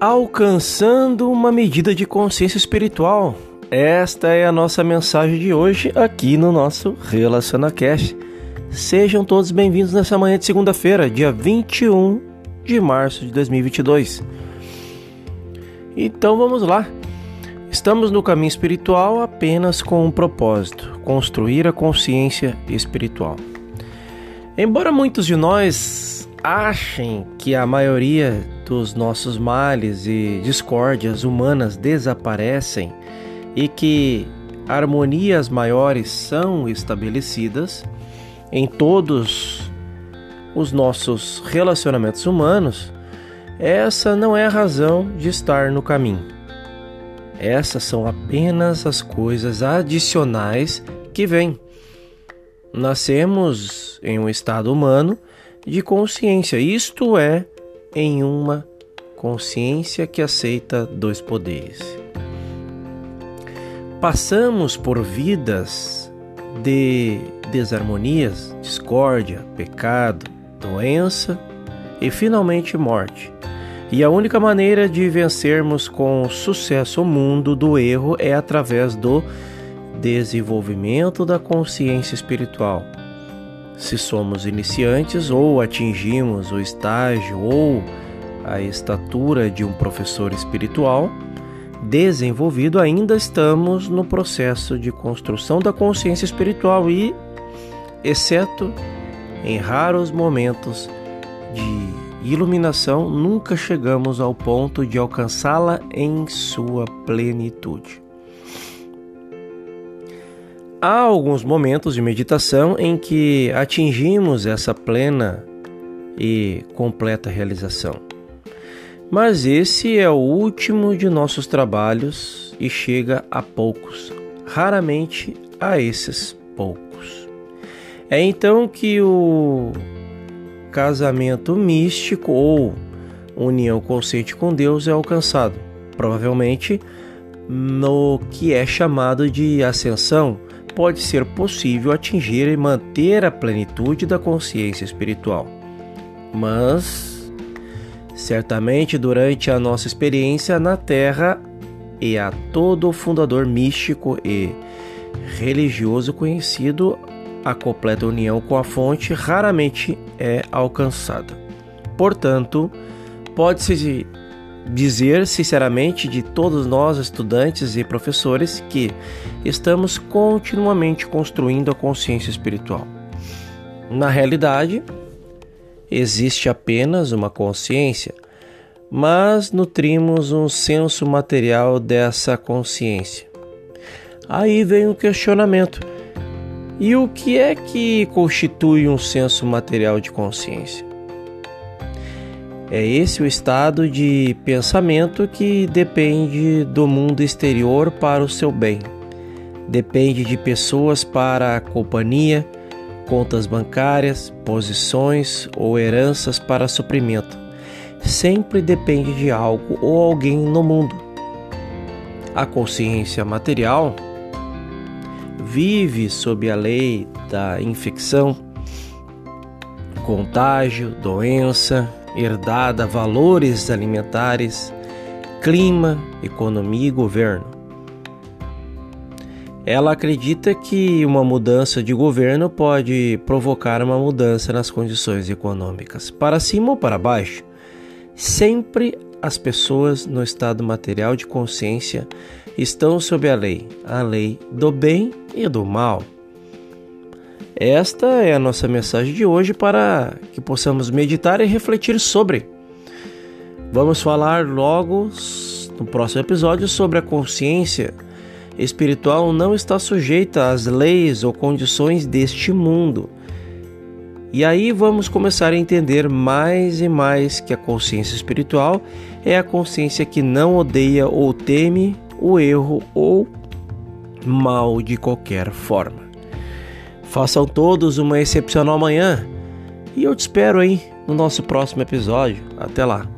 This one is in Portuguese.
alcançando uma medida de consciência espiritual. Esta é a nossa mensagem de hoje aqui no nosso RelacionaCast. Sejam todos bem-vindos nessa manhã de segunda-feira, dia 21 de março de 2022. Então vamos lá. Estamos no caminho espiritual apenas com um propósito: construir a consciência espiritual. Embora muitos de nós achem que a maioria dos nossos males e discórdias humanas desaparecem e que harmonias maiores são estabelecidas em todos os nossos relacionamentos humanos, essa não é a razão de estar no caminho. Essas são apenas as coisas adicionais que vêm. Nascemos em um estado humano de consciência, isto é, em uma consciência que aceita dois poderes. Passamos por vidas de desarmonias, discórdia, pecado, doença e finalmente morte. E a única maneira de vencermos com sucesso o mundo do erro é através do desenvolvimento da consciência espiritual. Se somos iniciantes ou atingimos o estágio ou a estatura de um professor espiritual desenvolvido, ainda estamos no processo de construção da consciência espiritual e, exceto em raros momentos de iluminação, nunca chegamos ao ponto de alcançá-la em sua plenitude. Há alguns momentos de meditação em que atingimos essa plena e completa realização. Mas esse é o último de nossos trabalhos e chega a poucos, raramente a esses poucos. É então que o casamento místico ou união consciente com Deus é alcançado, provavelmente no que é chamado de ascensão pode ser possível atingir e manter a plenitude da consciência espiritual. Mas, certamente, durante a nossa experiência na Terra e a todo fundador místico e religioso conhecido, a completa união com a fonte raramente é alcançada. Portanto, pode-se dizer sinceramente de todos nós, estudantes e professores, que estamos continuamente construindo a consciência espiritual. Na realidade, existe apenas uma consciência, mas nutrimos um senso material dessa consciência. Aí vem o questionamento: e o que é que constitui um senso material de consciência? É esse o estado de pensamento que depende do mundo exterior para o seu bem. Depende de pessoas para a companhia, contas bancárias, posições ou heranças para suprimento. Sempre depende de algo ou alguém no mundo. A consciência material vive sob a lei da infecção, contágio, doença, herdada valores alimentares, clima, economia e governo. Ela acredita que uma mudança de governo pode provocar uma mudança nas condições econômicas, para cima ou para baixo. Sempre as pessoas no estado material de consciência estão sob a lei, a lei do bem e do mal. Esta é a nossa mensagem de hoje para que possamos meditar e refletir sobre. Vamos falar logo no próximo episódio sobre a consciência espiritual não está sujeita às leis ou condições deste mundo. E aí vamos começar a entender mais e mais que a consciência espiritual é a consciência que não odeia ou teme o erro ou mal de qualquer forma. Façam todos uma excepcional manhã e eu te espero aí no nosso próximo episódio. Até lá!